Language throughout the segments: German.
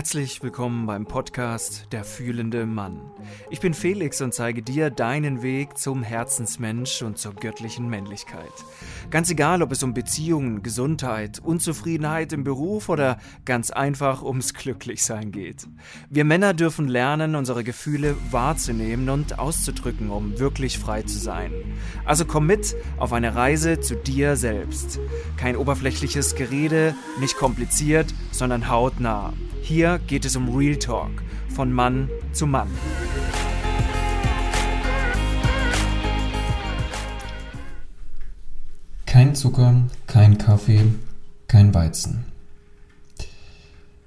Herzlich willkommen beim Podcast Der fühlende Mann. Ich bin Felix und zeige dir deinen Weg zum Herzensmensch und zur göttlichen Männlichkeit. Ganz egal, ob es um Beziehungen, Gesundheit, Unzufriedenheit im Beruf oder ganz einfach ums Glücklichsein geht. Wir Männer dürfen lernen, unsere Gefühle wahrzunehmen und auszudrücken, um wirklich frei zu sein. Also komm mit auf eine Reise zu dir selbst. Kein oberflächliches Gerede, nicht kompliziert, sondern hautnah. Hier geht es um Real Talk von Mann zu Mann. Kein Zucker, kein Kaffee, kein Weizen.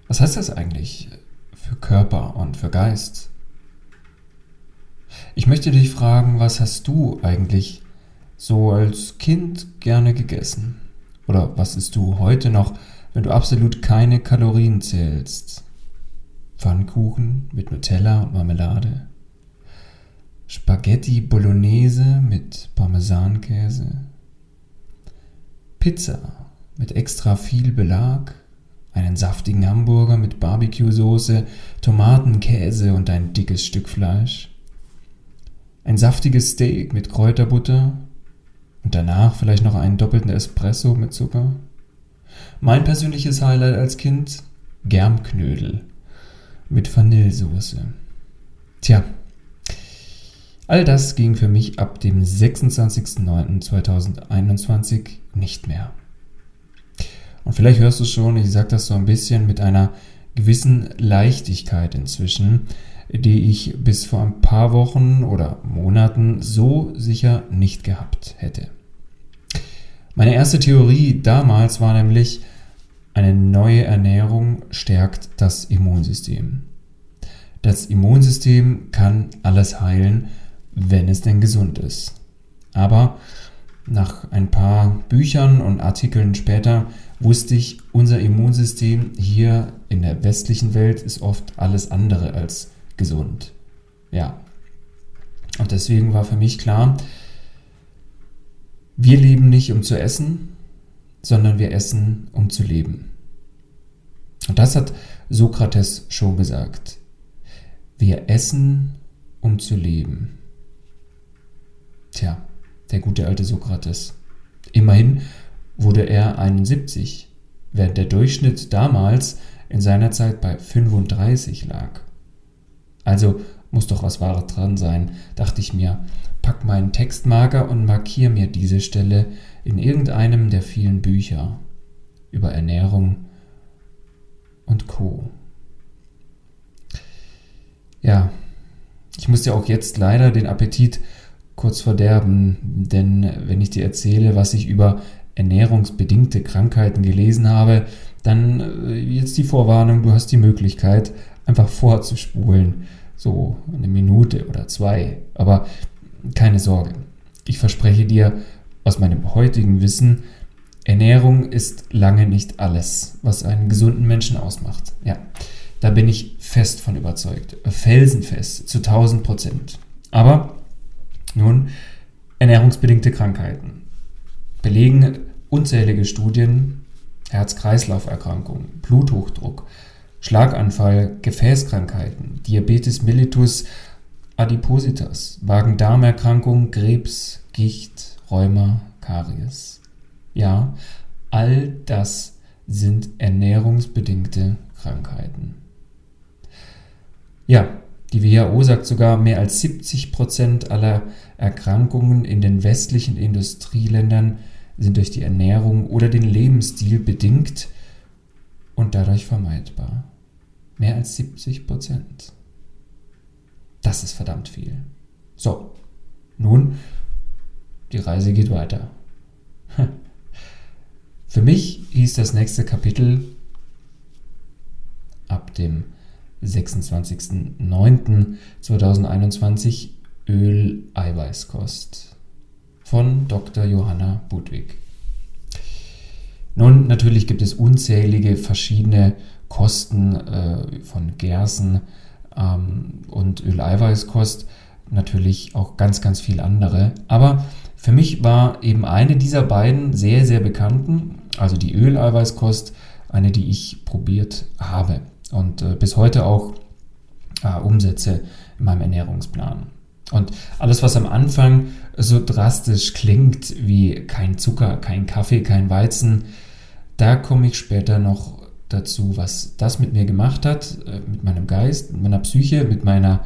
Was heißt das eigentlich für Körper und für Geist? Ich möchte dich fragen, was hast du eigentlich so als Kind gerne gegessen? Oder was isst du heute noch wenn du absolut keine Kalorien zählst. Pfannkuchen mit Nutella und Marmelade. Spaghetti Bolognese mit Parmesankäse. Pizza mit extra viel Belag. Einen saftigen Hamburger mit Barbecue-Soße, Tomaten, Käse und ein dickes Stück Fleisch. Ein saftiges Steak mit Kräuterbutter und danach vielleicht noch einen doppelten Espresso mit Zucker. Mein persönliches Highlight als Kind? Germknödel mit Vanillesoße. Tja, all das ging für mich ab dem 26.09.2021 nicht mehr. Und vielleicht hörst du schon, ich sage das so ein bisschen mit einer gewissen Leichtigkeit inzwischen, die ich bis vor ein paar Wochen oder Monaten so sicher nicht gehabt hätte. Meine erste Theorie damals war nämlich, eine neue Ernährung stärkt das Immunsystem. Das Immunsystem kann alles heilen, wenn es denn gesund ist. Aber nach ein paar Büchern und Artikeln später wusste ich, unser Immunsystem hier in der westlichen Welt ist oft alles andere als gesund. Ja. Und deswegen war für mich klar, wir leben nicht, um zu essen, sondern wir essen, um zu leben. Und das hat Sokrates schon gesagt. Wir essen, um zu leben. Tja, der gute alte Sokrates. Immerhin wurde er 71, während der Durchschnitt damals in seiner Zeit bei 35 lag. Also muss doch was Wahres dran sein, dachte ich mir, pack meinen Textmarker und markiere mir diese Stelle in irgendeinem der vielen Bücher über Ernährung und Co. Ja, ich muss dir auch jetzt leider den Appetit kurz verderben, denn wenn ich dir erzähle, was ich über ernährungsbedingte Krankheiten gelesen habe, dann äh, jetzt die Vorwarnung, du hast die Möglichkeit, einfach vorzuspulen, so eine Minute oder zwei. Aber keine Sorge, ich verspreche dir aus meinem heutigen Wissen, Ernährung ist lange nicht alles, was einen gesunden Menschen ausmacht. Ja, da bin ich fest von überzeugt. Felsenfest, zu 1000 Prozent. Aber nun, ernährungsbedingte Krankheiten. Belegen unzählige Studien, Herz-Kreislauf-Erkrankungen, Bluthochdruck, Schlaganfall, Gefäßkrankheiten, Diabetes mellitus, Adipositas, Magen-Darm-Erkrankung, Krebs, Gicht, Rheuma, Karies. Ja, all das sind ernährungsbedingte Krankheiten. Ja, die WHO sagt sogar, mehr als 70 Prozent aller Erkrankungen in den westlichen Industrieländern sind durch die Ernährung oder den Lebensstil bedingt und dadurch vermeidbar. Mehr als 70 Prozent. Das ist verdammt viel. So, nun, die Reise geht weiter. Für mich hieß das nächste Kapitel ab dem 26.09.2021 Öl-Eiweißkost von Dr. Johanna Budwig. Nun, natürlich gibt es unzählige verschiedene Kosten äh, von Gersen ähm, und Öl-Eiweißkost, natürlich auch ganz, ganz viel andere. Aber für mich war eben eine dieser beiden sehr, sehr bekannten also die Öleiweißkost, eine, die ich probiert habe. und äh, bis heute auch äh, umsetze in meinem Ernährungsplan. Und alles, was am Anfang so drastisch klingt wie kein Zucker, kein Kaffee, kein Weizen, da komme ich später noch dazu, was das mit mir gemacht hat, äh, mit meinem Geist, mit meiner Psyche, mit meiner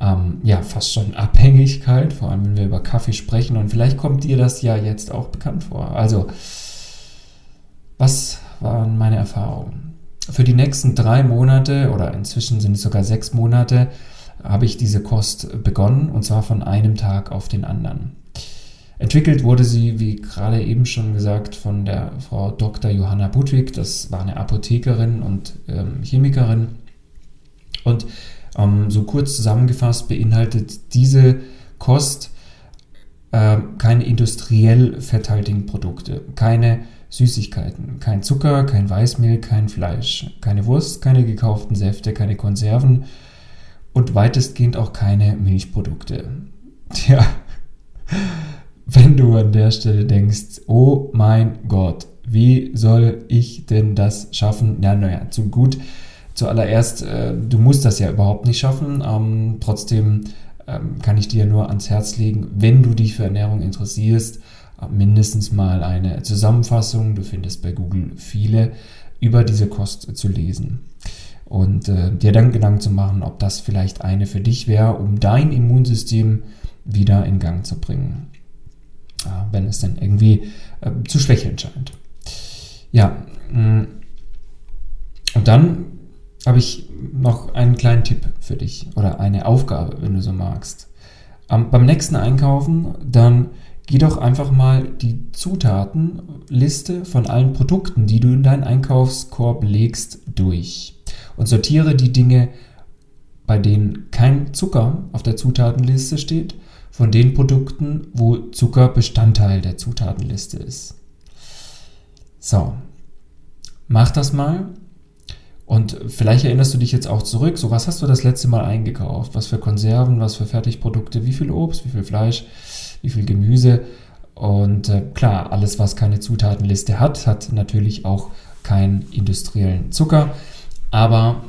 ähm, ja fast schon Abhängigkeit, vor allem wenn wir über Kaffee sprechen. Und vielleicht kommt dir das ja jetzt auch bekannt vor. Also, was waren meine Erfahrungen? Für die nächsten drei Monate oder inzwischen sind es sogar sechs Monate, habe ich diese Kost begonnen und zwar von einem Tag auf den anderen. Entwickelt wurde sie, wie gerade eben schon gesagt, von der Frau Dr. Johanna Budwig. Das war eine Apothekerin und ähm, Chemikerin. Und ähm, so kurz zusammengefasst beinhaltet diese Kost äh, keine industriell fetthaltigen Produkte, keine Süßigkeiten, kein Zucker, kein Weißmehl, kein Fleisch, keine Wurst, keine gekauften Säfte, keine Konserven und weitestgehend auch keine Milchprodukte. Tja, wenn du an der Stelle denkst, oh mein Gott, wie soll ich denn das schaffen? Ja, naja, zu gut. Zuallererst, äh, du musst das ja überhaupt nicht schaffen. Ähm, trotzdem ähm, kann ich dir nur ans Herz legen, wenn du dich für Ernährung interessierst, äh, mindestens mal eine Zusammenfassung, du findest bei Google viele, über diese Kost zu lesen. Und äh, dir dann Gedanken zu machen, ob das vielleicht eine für dich wäre, um dein Immunsystem wieder in Gang zu bringen wenn es dann irgendwie äh, zu schwächeln scheint. Ja, mm. und dann habe ich noch einen kleinen Tipp für dich oder eine Aufgabe, wenn du so magst. Ähm, beim nächsten Einkaufen, dann geh doch einfach mal die Zutatenliste von allen Produkten, die du in deinen Einkaufskorb legst, durch und sortiere die Dinge, bei denen kein Zucker auf der Zutatenliste steht von den Produkten, wo Zucker Bestandteil der Zutatenliste ist. So, mach das mal. Und vielleicht erinnerst du dich jetzt auch zurück, so was hast du das letzte Mal eingekauft? Was für Konserven, was für Fertigprodukte, wie viel Obst, wie viel Fleisch, wie viel Gemüse. Und äh, klar, alles, was keine Zutatenliste hat, hat natürlich auch keinen industriellen Zucker. Aber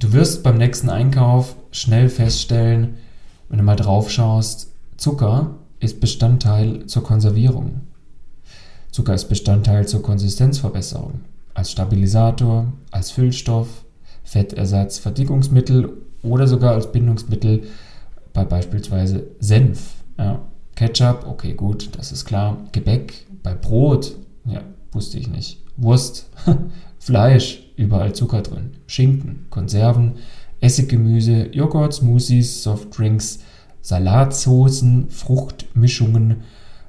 du wirst beim nächsten Einkauf schnell feststellen, wenn du mal drauf schaust, Zucker ist Bestandteil zur Konservierung. Zucker ist Bestandteil zur Konsistenzverbesserung, als Stabilisator, als Füllstoff, Fettersatz, Verdickungsmittel oder sogar als Bindungsmittel bei beispielsweise Senf. Ja. Ketchup, okay, gut, das ist klar. Gebäck, bei Brot, ja, wusste ich nicht. Wurst, Fleisch, überall Zucker drin. Schinken, Konserven, Essiggemüse, Joghurt, Smoothies, Softdrinks, Salatsoßen, Fruchtmischungen,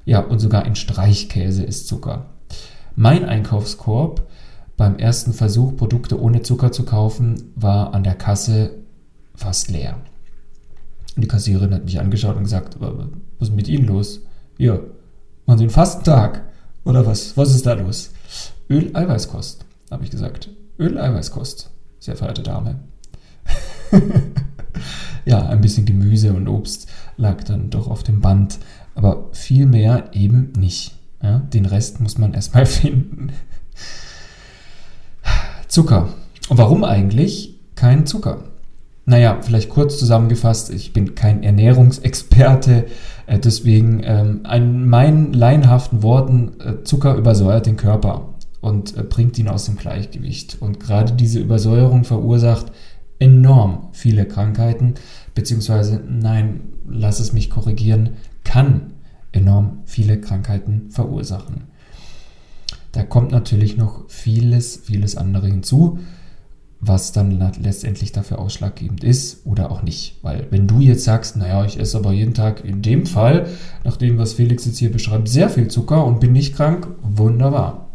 ja, und sogar in Streichkäse ist Zucker. Mein Einkaufskorb beim ersten Versuch, Produkte ohne Zucker zu kaufen, war an der Kasse fast leer. Die Kassiererin hat mich angeschaut und gesagt, was ist mit Ihnen los? Ja, machen Sie einen Fastentag? Oder was? Was ist da los? Öl-Eiweißkost, habe ich gesagt. Öl-Eiweißkost, sehr verehrte Dame. ja, ein bisschen Gemüse und Obst lag dann doch auf dem Band, aber viel mehr eben nicht. Ja, den Rest muss man erstmal finden. Zucker. Und warum eigentlich kein Zucker? Naja, vielleicht kurz zusammengefasst, ich bin kein Ernährungsexperte, äh, deswegen ähm, in meinen laienhaften Worten, äh, Zucker übersäuert den Körper und äh, bringt ihn aus dem Gleichgewicht. Und gerade diese Übersäuerung verursacht enorm viele Krankheiten, beziehungsweise nein, lass es mich korrigieren, kann enorm viele Krankheiten verursachen. Da kommt natürlich noch vieles, vieles andere hinzu, was dann letztendlich dafür ausschlaggebend ist oder auch nicht. Weil wenn du jetzt sagst, naja, ich esse aber jeden Tag in dem Fall, nach dem, was Felix jetzt hier beschreibt, sehr viel Zucker und bin nicht krank, wunderbar.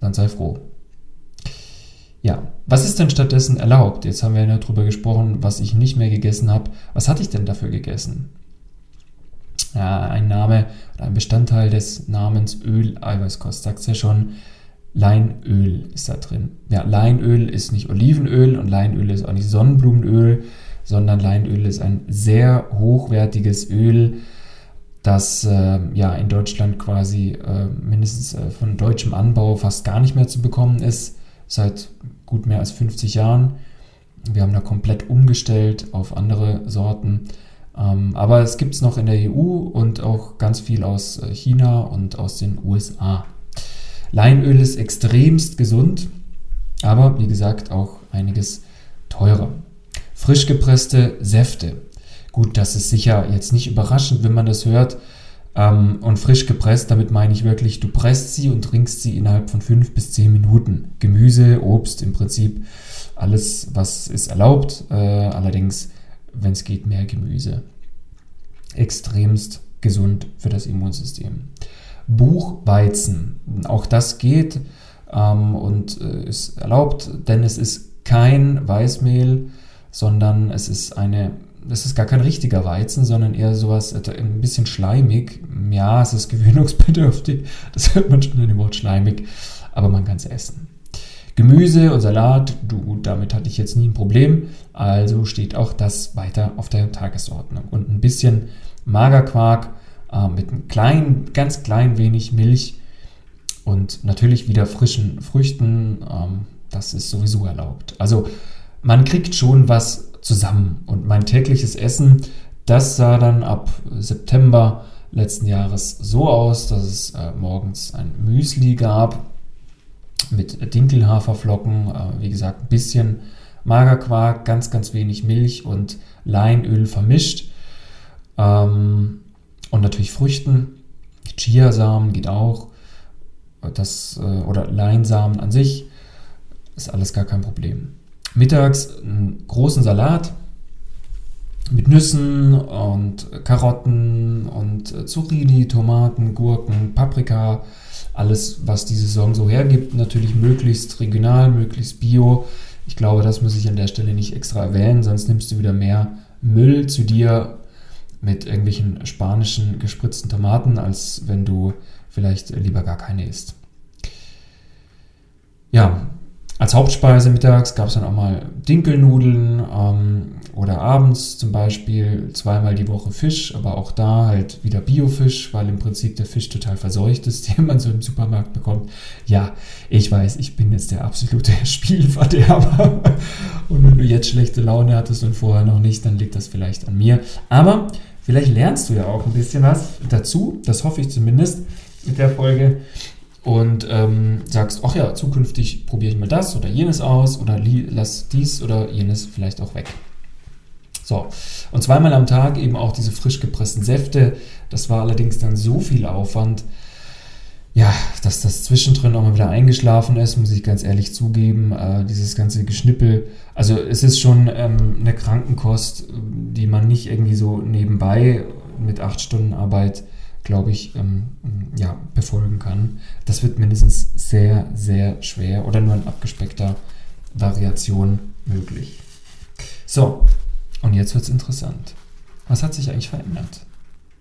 Dann sei froh. Ja, was ist denn stattdessen erlaubt? Jetzt haben wir ja darüber gesprochen, was ich nicht mehr gegessen habe. Was hatte ich denn dafür gegessen? Ja, ein Name oder ein Bestandteil des Namens Öl-Eiweißkost sagt es ja schon. Leinöl ist da drin. Ja, Leinöl ist nicht Olivenöl und Leinöl ist auch nicht Sonnenblumenöl, sondern Leinöl ist ein sehr hochwertiges Öl, das äh, ja in Deutschland quasi äh, mindestens äh, von deutschem Anbau fast gar nicht mehr zu bekommen ist seit gut mehr als 50 Jahren. Wir haben da komplett umgestellt auf andere Sorten. Ähm, aber es gibt es noch in der EU und auch ganz viel aus äh, China und aus den USA. Leinöl ist extremst gesund, aber wie gesagt auch einiges teurer. Frisch gepresste Säfte. Gut, das ist sicher jetzt nicht überraschend, wenn man das hört. Ähm, und frisch gepresst, damit meine ich wirklich, du presst sie und trinkst sie innerhalb von fünf bis zehn Minuten. Gemüse, Obst, im Prinzip alles, was ist erlaubt. Äh, allerdings, wenn es geht, mehr Gemüse. Extremst gesund für das Immunsystem. Buchweizen, auch das geht ähm, und äh, ist erlaubt, denn es ist kein Weißmehl, sondern es ist eine das ist gar kein richtiger Weizen, sondern eher sowas ein bisschen schleimig. Ja, es ist gewöhnungsbedürftig. Das hört man schon in dem Wort schleimig. Aber man kann es essen. Gemüse und Salat, du, damit hatte ich jetzt nie ein Problem. Also steht auch das weiter auf der Tagesordnung. Und ein bisschen Magerquark äh, mit einem kleinen, ganz klein wenig Milch und natürlich wieder frischen Früchten. Ähm, das ist sowieso erlaubt. Also man kriegt schon was zusammen. Und mein tägliches Essen, das sah dann ab September letzten Jahres so aus, dass es äh, morgens ein Müsli gab mit Dinkelhaferflocken, äh, wie gesagt, ein bisschen Magerquark, ganz, ganz wenig Milch und Leinöl vermischt. Ähm, und natürlich Früchten. Chiasamen geht auch. Das, äh, oder Leinsamen an sich. Ist alles gar kein Problem mittags einen großen Salat mit Nüssen und Karotten und Zucchini, Tomaten, Gurken, Paprika, alles, was die Saison so hergibt. Natürlich möglichst regional, möglichst bio. Ich glaube, das muss ich an der Stelle nicht extra erwähnen, sonst nimmst du wieder mehr Müll zu dir mit irgendwelchen spanischen gespritzten Tomaten, als wenn du vielleicht lieber gar keine isst. Ja, als Hauptspeise mittags gab es dann auch mal Dinkelnudeln ähm, oder abends zum Beispiel zweimal die Woche Fisch, aber auch da halt wieder Biofisch, weil im Prinzip der Fisch total verseucht ist, den man so im Supermarkt bekommt. Ja, ich weiß, ich bin jetzt der absolute Spielverderber. Und wenn du jetzt schlechte Laune hattest und vorher noch nicht, dann liegt das vielleicht an mir. Aber vielleicht lernst du ja auch ein bisschen was dazu, das hoffe ich zumindest mit der Folge und ähm, sagst, ach ja, zukünftig probiere ich mal das oder jenes aus oder lass dies oder jenes vielleicht auch weg. So, und zweimal am Tag eben auch diese frisch gepressten Säfte. Das war allerdings dann so viel Aufwand, ja, dass das zwischendrin auch mal wieder eingeschlafen ist, muss ich ganz ehrlich zugeben. Äh, dieses ganze Geschnippel. Also es ist schon ähm, eine Krankenkost, die man nicht irgendwie so nebenbei mit acht Stunden Arbeit glaube ich, ähm, ja, befolgen kann. Das wird mindestens sehr, sehr schwer oder nur in abgespeckter Variation möglich. So, und jetzt wird es interessant. Was hat sich eigentlich verändert?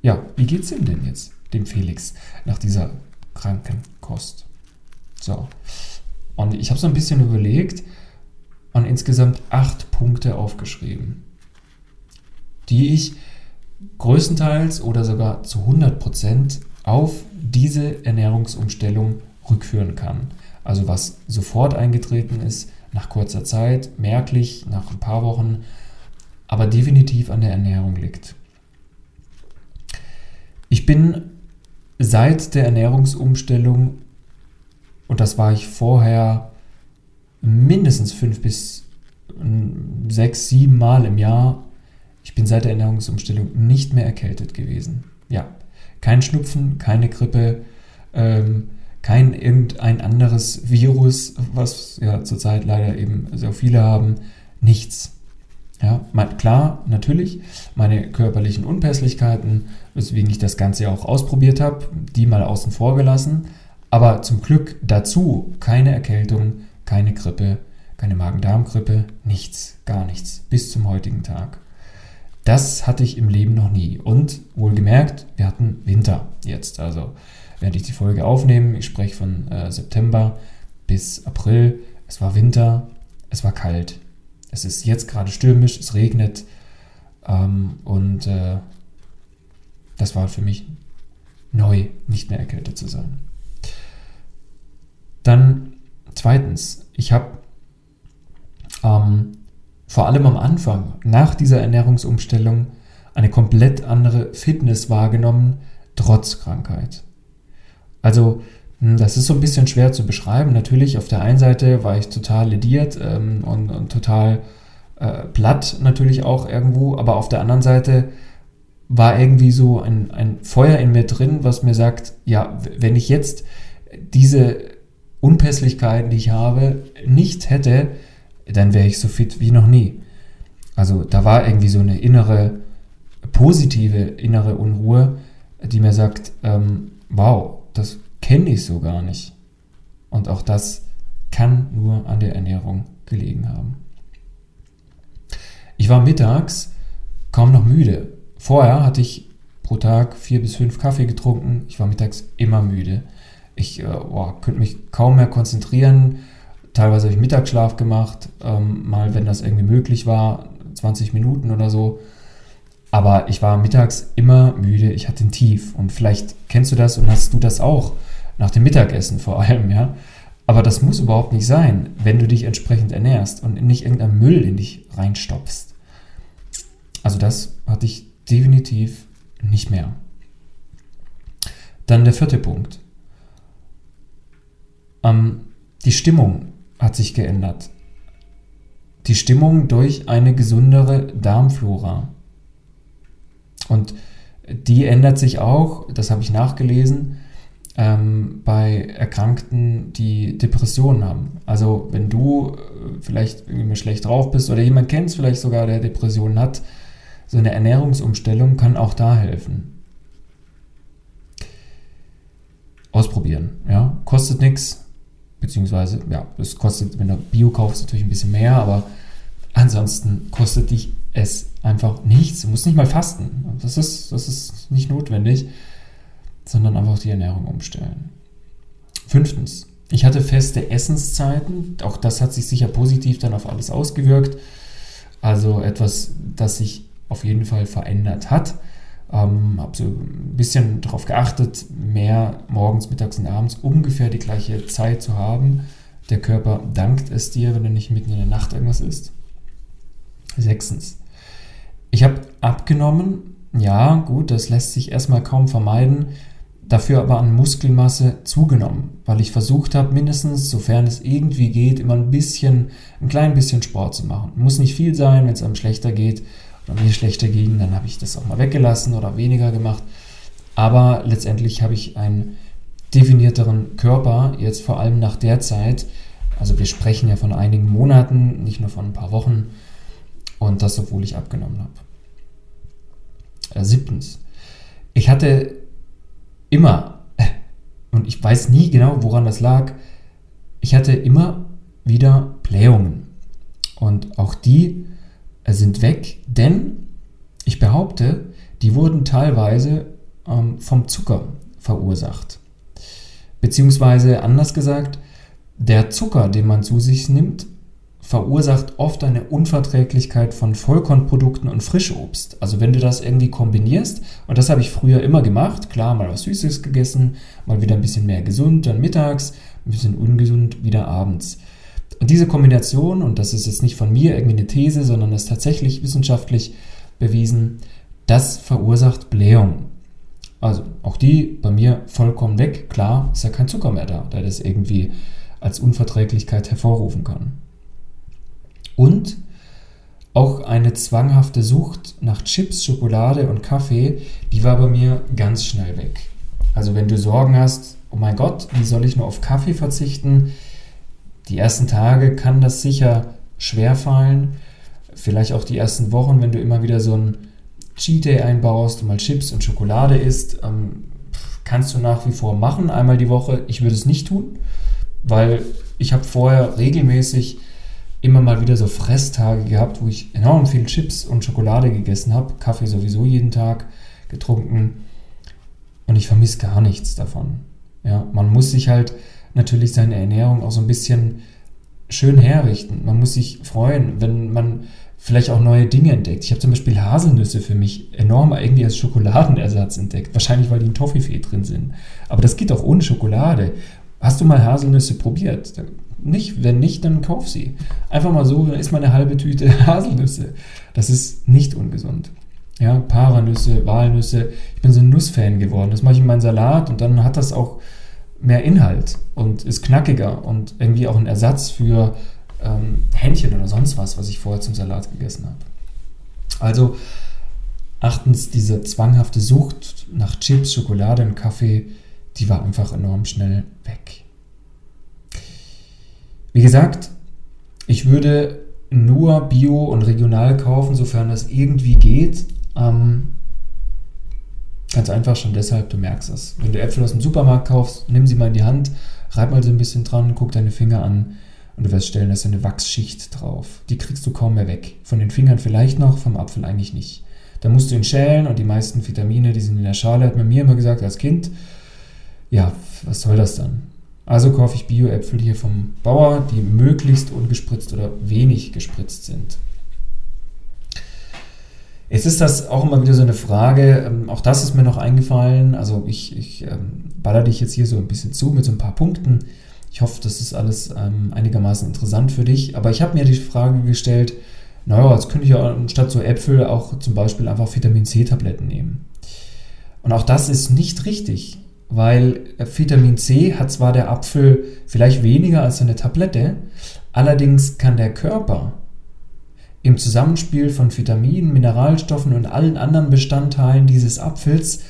Ja, wie geht es ihm denn jetzt, dem Felix, nach dieser Krankenkost? So, und ich habe so ein bisschen überlegt und insgesamt acht Punkte aufgeschrieben, die ich größtenteils oder sogar zu 100 Prozent auf diese Ernährungsumstellung rückführen kann. Also was sofort eingetreten ist, nach kurzer Zeit, merklich, nach ein paar Wochen, aber definitiv an der Ernährung liegt. Ich bin seit der Ernährungsumstellung, und das war ich vorher mindestens fünf bis sechs, sieben Mal im Jahr bin seit der Ernährungsumstellung nicht mehr erkältet gewesen. Ja, kein Schnupfen, keine Grippe, ähm, kein irgendein anderes Virus, was ja zurzeit leider eben sehr viele haben, nichts. Ja, klar, natürlich, meine körperlichen Unpässlichkeiten, weswegen ich das Ganze auch ausprobiert habe, die mal außen vor gelassen, aber zum Glück dazu keine Erkältung, keine Grippe, keine Magen-Darm-Grippe, nichts, gar nichts, bis zum heutigen Tag. Das hatte ich im Leben noch nie. Und wohlgemerkt, wir hatten Winter jetzt. Also, während ich die Folge aufnehme, ich spreche von äh, September bis April. Es war Winter, es war kalt. Es ist jetzt gerade stürmisch, es regnet. Ähm, und äh, das war für mich neu, nicht mehr erkältet zu sein. Dann Zweitens, ich habe ähm, vor allem am Anfang, nach dieser Ernährungsumstellung, eine komplett andere Fitness wahrgenommen, trotz Krankheit. Also, hm, das ist so ein bisschen schwer zu beschreiben. Natürlich, auf der einen Seite war ich total lediert ähm, und, und, total äh, platt natürlich auch irgendwo, aber auf der anderen Seite war irgendwie so ein, ein Feuer in mir drin, was mir sagt, ja, wenn ich jetzt diese Unpässlichkeiten, die ich habe, nicht hätte, dann wäre ich so fit wie noch nie. Also da war irgendwie so eine innere, positive innere Unruhe, die mir sagt, ähm, wow, das kenne ich so gar nicht. Und auch das kann nur an der Ernährung gelegen haben. Ich war mittags kaum noch müde. Vorher hatte ich pro Tag vier bis fünf Kaffee getrunken. Ich war mittags immer müde. Ich äh, boah, könnte mich kaum mehr konzentrieren. Teilweise habe ich Mittagsschlaf gemacht, ähm, mal wenn das irgendwie möglich war, 20 Minuten oder so. Aber ich war mittags immer müde, ich hatte ein Tief. Und vielleicht kennst du das und hast du das auch, nach dem Mittagessen vor allem, ja. Aber das muss überhaupt nicht sein, wenn du dich entsprechend ernährst und nicht irgendein Müll in dich reinstopfst. Also das hatte ich definitiv nicht mehr. Dann der vierte Punkt. Ähm, die Stimmung hat sich geändert. Die Stimmung durch eine gesundere Darmflora. Und die ändert sich auch, das habe ich nachgelesen, ähm, bei Erkrankten, die Depressionen haben. Also wenn du äh, vielleicht irgendwie schlecht drauf bist oder jemand kennst vielleicht sogar, der Depressionen hat, so eine Ernährungsumstellung kann auch da helfen. Ausprobieren, ja, kostet nichts, beziehungsweise, ja, es kostet, wenn du Bio kaufst, natürlich ein bisschen mehr, aber ansonsten kostet dich es einfach nichts. Du musst nicht mal fasten. Das ist, das ist nicht notwendig, sondern einfach die Ernährung umstellen. Fünftens, ich hatte feste Essenszeiten. Auch das hat sich sicher positiv dann auf alles ausgewirkt. Also etwas, das sich auf jeden Fall verändert hat. Ähm, habe so ein bisschen darauf geachtet, mehr morgens, mittags und abends ungefähr die gleiche Zeit zu haben. Der Körper dankt es dir, wenn du nicht mitten in der Nacht irgendwas isst. Sechstens. Ich habe abgenommen. Ja, gut, das lässt sich erstmal kaum vermeiden. Dafür aber an Muskelmasse zugenommen, weil ich versucht habe, mindestens, sofern es irgendwie geht, immer ein bisschen, ein klein bisschen Sport zu machen. Muss nicht viel sein, wenn es einem schlechter geht oder mir schlechter ging, dann habe ich das auch mal weggelassen oder weniger gemacht. Aber letztendlich habe ich einen definierteren Körper, jetzt vor allem nach der Zeit. Also wir sprechen ja von einigen Monaten, nicht nur von ein paar Wochen. Und das, obwohl ich abgenommen habe. Äh, siebtens. Ich hatte immer, und ich weiß nie genau, woran das lag, ich hatte immer wieder Blähungen. Und auch die sind weg, denn ich behaupte, die wurden teilweise ähm, vom Zucker verursacht. Beziehungsweise anders gesagt, der Zucker, den man zu sich nimmt, verursacht oft eine Unverträglichkeit von Vollkornprodukten und Frischobst. Also wenn du das irgendwie kombinierst, und das habe ich früher immer gemacht, klar, mal was Süßes gegessen, mal wieder ein bisschen mehr gesund, dann mittags, ein bisschen ungesund, wieder abends. Und diese Kombination, und das ist jetzt nicht von mir irgendwie eine These, sondern das ist tatsächlich wissenschaftlich bewiesen, das verursacht Blähung. Also auch die bei mir vollkommen weg. Klar, ist ja kein Zucker mehr da, der das irgendwie als Unverträglichkeit hervorrufen kann. Und auch eine zwanghafte Sucht nach Chips, Schokolade und Kaffee, die war bei mir ganz schnell weg. Also wenn du Sorgen hast, oh mein Gott, wie soll ich nur auf Kaffee verzichten? Die ersten Tage kann das sicher schwer fallen. Vielleicht auch die ersten Wochen, wenn du immer wieder so ein Cheat Day einbaust und mal Chips und Schokolade isst, ähm, kannst du nach wie vor machen, einmal die Woche. Ich würde es nicht tun, weil ich habe vorher regelmäßig immer mal wieder so Fresstage gehabt, wo ich enorm viel Chips und Schokolade gegessen habe, Kaffee sowieso jeden Tag getrunken und ich vermisse gar nichts davon. Ja, man muss sich halt natürlich seine Ernährung auch so ein bisschen schön herrichten. Man muss sich freuen, wenn man vielleicht auch neue Dinge entdeckt. Ich habe zum Beispiel Haselnüsse für mich enorm irgendwie als Schokoladenersatz entdeckt. Wahrscheinlich, weil die in Toffifee drin sind. Aber das geht auch ohne Schokolade. Hast du mal Haselnüsse probiert? nicht. Wenn nicht, dann kauf sie. Einfach mal so, dann isst man eine halbe Tüte Haselnüsse. Das ist nicht ungesund. Ja, Paranüsse, Walnüsse. Ich bin so ein Nussfan geworden. Das mache ich in meinen Salat und dann hat das auch mehr Inhalt und ist knackiger und irgendwie auch ein Ersatz für ähm, Hähnchen oder sonst was, was ich vorher zum Salat gegessen habe. Also achtens, diese zwanghafte Sucht nach Chips, Schokolade und Kaffee, die war einfach enorm schnell weg. Wie gesagt, ich würde nur Bio und regional kaufen, sofern das irgendwie geht. Ähm, ganz einfach schon deshalb, du merkst es. Wenn du Äpfel aus dem Supermarkt kaufst, nimm sie mal in die Hand, reib mal so ein bisschen dran, guck deine Finger an und du wirst stellen, da ist eine Wachsschicht drauf. Die kriegst du kaum mehr weg. Von den Fingern vielleicht noch, vom Apfel eigentlich nicht. Da musst du ihn schälen und die meisten Vitamine, die sind in der Schale, hat man mir immer gesagt als Kind. Ja, was soll das dann? Also kaufe ich Bio-Äpfel hier vom Bauer, die möglichst ungespritzt oder wenig gespritzt sind. Jetzt ist das auch immer wieder so eine Frage, ähm, auch das ist mir noch eingefallen. Also ich, ich ähm, baller dich jetzt hier so ein bisschen zu mit so ein paar Punkten. Ich hoffe, das ist alles ähm, einigermaßen interessant für dich. Aber ich habe mir die Frage gestellt, naja, jetzt könnte ich ja statt so Äpfel auch zum Beispiel einfach Vitamin C-Tabletten nehmen. Und auch das ist nicht richtig, weil äh, Vitamin C hat zwar der Apfel vielleicht weniger als eine Tablette, allerdings kann der Körper im Zusammenspiel von Vitaminen, Mineralstoffen und allen anderen Bestandteilen dieses Apfels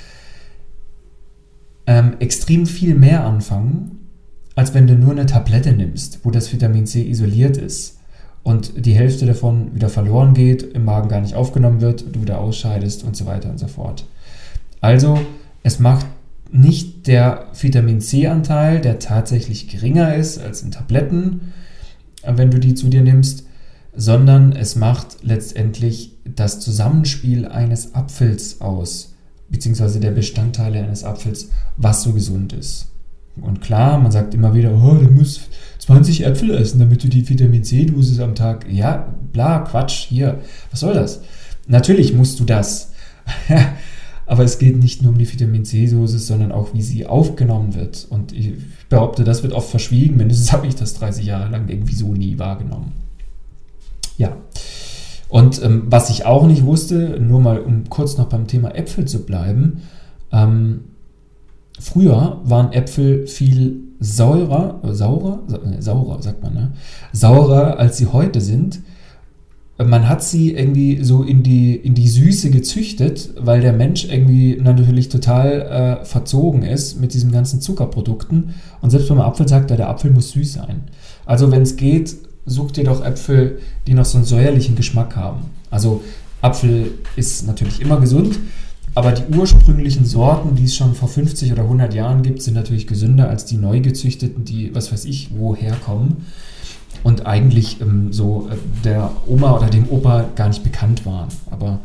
ähm, extrem viel mehr anfangen, als wenn du nur eine Tablette nimmst, wo das Vitamin C isoliert ist und die Hälfte davon wieder verloren geht, im Magen gar nicht aufgenommen wird, du wieder ausscheidest und so weiter und so fort. Also, es macht nicht der Vitamin C-Anteil, der tatsächlich geringer ist als in Tabletten, wenn du die zu dir nimmst, sondern es macht letztendlich das Zusammenspiel eines Apfels aus, beziehungsweise der Bestandteile eines Apfels, was so gesund ist. Und klar, man sagt immer wieder, oh, du musst 20 Äpfel essen, damit du die Vitamin C-Dosis am Tag. Ja, bla, Quatsch, hier. Was soll das? Natürlich musst du das. Aber es geht nicht nur um die Vitamin C-Dosis, sondern auch, wie sie aufgenommen wird. Und ich behaupte, das wird oft verschwiegen. Mindestens habe ich das 30 Jahre lang irgendwie so nie wahrgenommen. Ja. Und ähm, was ich auch nicht wusste, nur mal um kurz noch beim Thema Äpfel zu bleiben, ähm, früher waren Äpfel viel saurer, äh, saurer, äh, saurer sagt man, ne? saurer als sie heute sind. Man hat sie irgendwie so in die, in die Süße gezüchtet, weil der Mensch irgendwie natürlich total äh, verzogen ist mit diesen ganzen Zuckerprodukten. Und selbst beim Apfel sagt er, der Apfel muss süß sein. Also wenn es geht, such dir doch Äpfel, die noch so einen säuerlichen Geschmack haben. Also Apfel ist natürlich immer gesund, aber die ursprünglichen Sorten, die es schon vor 50 oder 100 Jahren gibt, sind natürlich gesünder als die neu gezüchteten, die, was weiß ich, woher kommen und eigentlich ähm, so äh, der Oma oder dem Opa gar nicht bekannt waren. Aber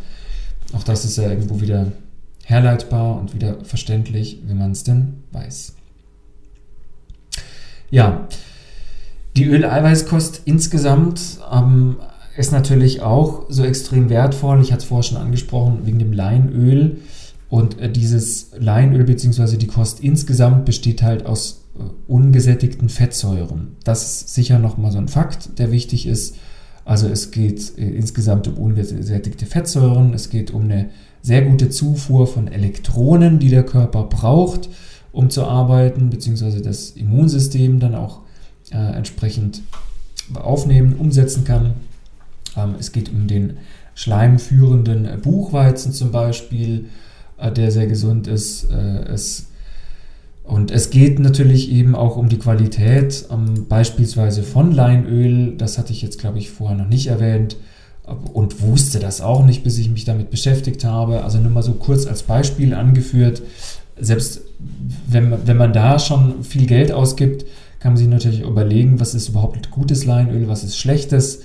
auch das ist ja irgendwo wieder herleitbar und wieder verständlich, wenn man es denn weiß. Ja, die Öleiweißkost insgesamt ähm, ist natürlich auch so extrem wertvoll. Ich hatte es vorher schon angesprochen, wegen dem Leinöl. Und äh, dieses Leinöl bzw. die Kost insgesamt besteht halt aus äh, ungesättigten Fettsäuren. Das ist sicher nochmal so ein Fakt, der wichtig ist. Also es geht äh, insgesamt um ungesättigte Fettsäuren. Es geht um eine sehr gute Zufuhr von Elektronen, die der Körper braucht, um zu arbeiten, beziehungsweise das Immunsystem dann auch äh, entsprechend aufnehmen, umsetzen kann. Ähm, es geht um den schleimführenden Buchweizen zum Beispiel, äh, der sehr gesund ist. Äh, es, und es geht natürlich eben auch um die Qualität, ähm, beispielsweise von Leinöl. Das hatte ich jetzt, glaube ich, vorher noch nicht erwähnt und wusste das auch nicht, bis ich mich damit beschäftigt habe. Also nur mal so kurz als Beispiel angeführt. Selbst wenn, wenn man da schon viel Geld ausgibt, kann man sich natürlich überlegen, was ist überhaupt gutes Leinöl, was ist schlechtes.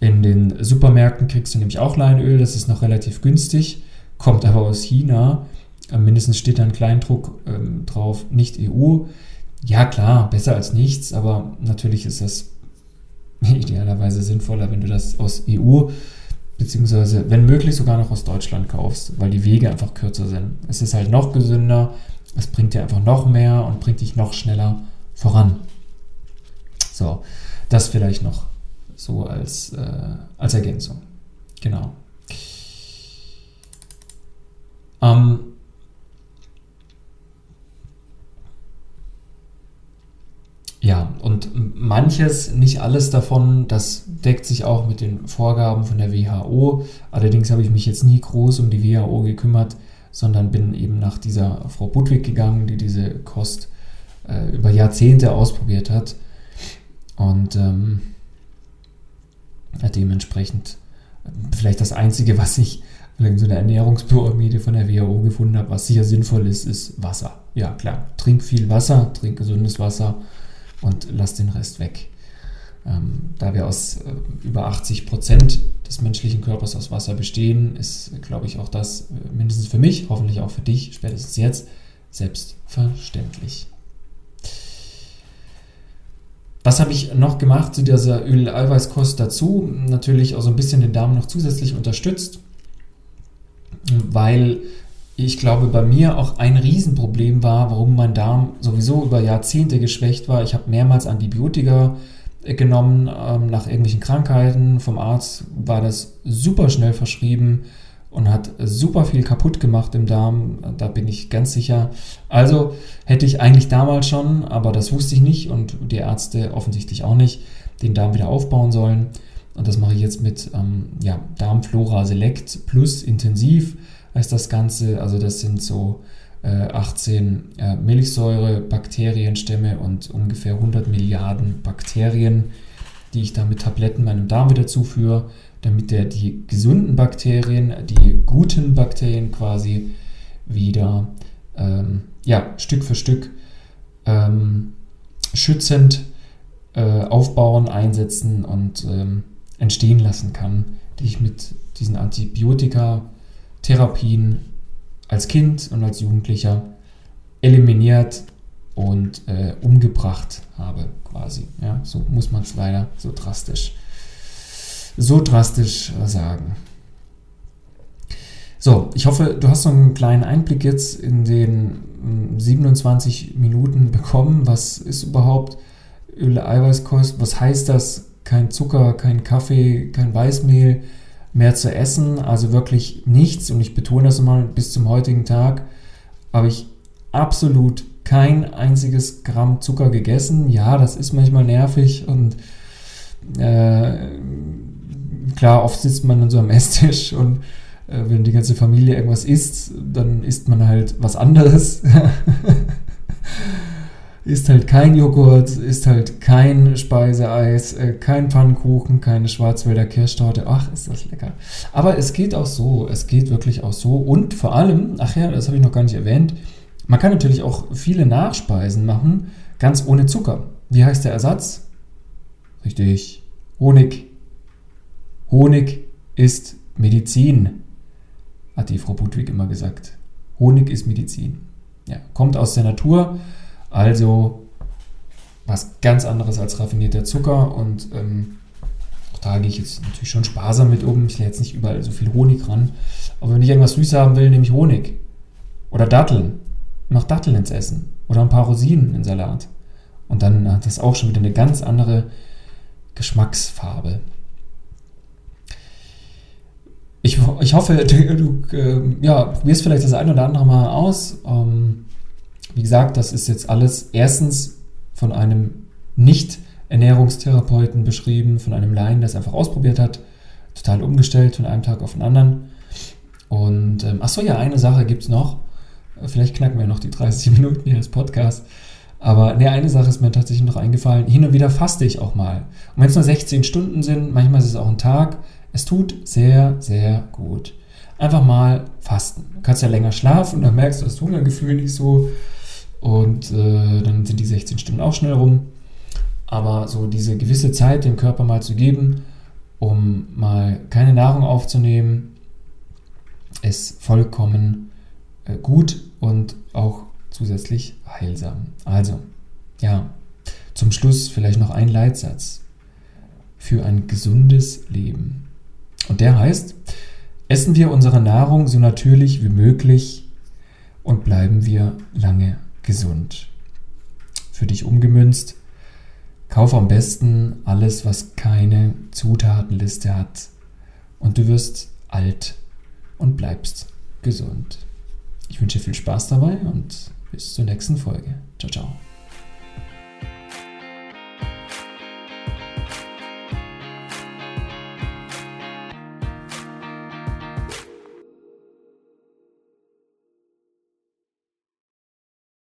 In den Supermärkten kriegst du nämlich auch Leinöl, das ist noch relativ günstig, kommt aber aus China. Äh, mindestens steht da ein Kleindruck ähm, drauf, nicht EU. Ja, klar, besser als nichts, aber natürlich ist das idealerweise sinnvoller, wenn du das aus EU beziehungsweise wenn möglich sogar noch aus Deutschland kaufst, weil die Wege einfach kürzer sind. Es ist halt noch gesünder, es bringt dir einfach noch mehr und bringt dich noch schneller voran. So, das vielleicht noch so als, äh, als Ergänzung. Genau. Ähm, ja, und manches, nicht alles davon, das deckt sich auch mit den Vorgaben von der WHO. Allerdings habe ich mich jetzt nie groß um die WHO gekümmert, sondern bin eben nach dieser Frau Budwig gegangen, die diese Kost äh, über Jahrzehnte ausprobiert hat. Und ähm, dementsprechend vielleicht das Einzige, was ich in so einer Ernährungspyramide von der WHO gefunden habe, was sicher sinnvoll ist, ist Wasser. Ja, klar, trink viel Wasser, trink gesundes Wasser und lass den Rest weg. Ähm, da wir aus äh, über 80 Prozent des menschlichen Körpers aus Wasser bestehen, ist, glaube ich, auch das äh, mindestens für mich, hoffentlich auch für dich, spätestens jetzt, selbstverständlich. Was habe ich noch gemacht zu dieser Öl-Eiweißkost dazu? Natürlich auch so ein bisschen den Darm noch zusätzlich unterstützt weil ich glaube, bei mir auch ein Riesenproblem war, warum mein Darm sowieso über Jahrzehnte geschwächt war. Ich habe mehrmals Antibiotika äh, genommen ähm, nach irgendwelchen Krankheiten. Vom Arzt war das super schnell verschrieben und hat super viel kaputt gemacht im Darm. Da bin ich ganz sicher. Also hätte ich eigentlich damals schon, aber das wusste ich nicht und die Ärzte offensichtlich auch nicht, den Darm wieder aufbauen sollen. Und das mache ich jetzt mit ähm, ja, Darmflora Select Plus intensiv heißt das Ganze. Also das sind so äh, 18 äh, Milchsäure-Bakterienstämme und ungefähr 100 Milliarden Bakterien, die ich da mit Tabletten meinem Darm wieder zuführe, damit der die gesunden Bakterien, die guten Bakterien quasi wieder ähm, ja, Stück für Stück ähm, schützend äh, aufbauen, einsetzen und ähm, entstehen lassen kann, die ich mit diesen Antibiotika-Therapien als Kind und als Jugendlicher eliminiert und äh, umgebracht habe, quasi. Ja, so muss man es leider so drastisch, so drastisch sagen. So, ich hoffe, du hast so einen kleinen Einblick jetzt in den 27 hm, Minuten bekommen. Was ist überhaupt Öl-Eiweißkost? Was heißt das kein Zucker, kein Kaffee, kein Weißmehl mehr zu essen, also wirklich nichts. Und ich betone das mal, bis zum heutigen Tag habe ich absolut kein einziges Gramm Zucker gegessen. Ja, das ist manchmal nervig und äh, klar, oft sitzt man an so einem Esstisch und äh, wenn die ganze Familie irgendwas isst, dann isst man halt was anderes. ist halt kein Joghurt, ist halt kein Speiseeis, äh, kein Pfannkuchen, keine Schwarzwälder Kirschtorte. Ach, ist das lecker. Aber es geht auch so, es geht wirklich auch so. Und vor allem, ach ja, das habe ich noch gar nicht erwähnt, man kann natürlich auch viele Nachspeisen machen, ganz ohne Zucker. Wie heißt der Ersatz? Richtig, Honig. Honig ist Medizin, hat die Frau Budwig immer gesagt. Honig ist Medizin. Ja, kommt aus der Natur also was ganz anderes als raffinierter Zucker und ähm, auch da gehe ich jetzt natürlich schon sparsam mit um. Ich lege jetzt nicht überall so viel Honig ran. Aber wenn ich irgendwas süß haben will, nehme ich Honig. Oder Datteln. Mach Datteln ins Essen. Oder ein paar Rosinen in Salat. Und dann hat das auch schon wieder eine ganz andere Geschmacksfarbe. Ich, ich hoffe, du, du äh, ja, probierst vielleicht das ein oder andere mal aus. Ähm, wie gesagt, das ist jetzt alles erstens von einem Nicht-Ernährungstherapeuten beschrieben, von einem Laien, der es einfach ausprobiert hat, total umgestellt von einem Tag auf den anderen. Und ähm, ach so, ja, eine Sache gibt es noch. Vielleicht knacken wir noch die 30 Minuten hier als Podcast. Aber ne, eine Sache ist mir tatsächlich noch eingefallen. Hin und wieder faste ich auch mal. Und wenn es nur 16 Stunden sind, manchmal ist es auch ein Tag, es tut sehr, sehr gut. Einfach mal fasten. Du kannst ja länger schlafen und dann merkst du das Hungergefühl nicht so. Und äh, dann sind die 16 Stunden auch schnell rum. Aber so diese gewisse Zeit dem Körper mal zu geben, um mal keine Nahrung aufzunehmen, ist vollkommen äh, gut und auch zusätzlich heilsam. Also, ja, zum Schluss vielleicht noch ein Leitsatz für ein gesundes Leben. Und der heißt, essen wir unsere Nahrung so natürlich wie möglich und bleiben wir lange gesund. Für dich umgemünzt, Kauf am besten alles, was keine Zutatenliste hat. Und du wirst alt und bleibst gesund. Ich wünsche viel Spaß dabei und bis zur nächsten Folge. Ciao, ciao.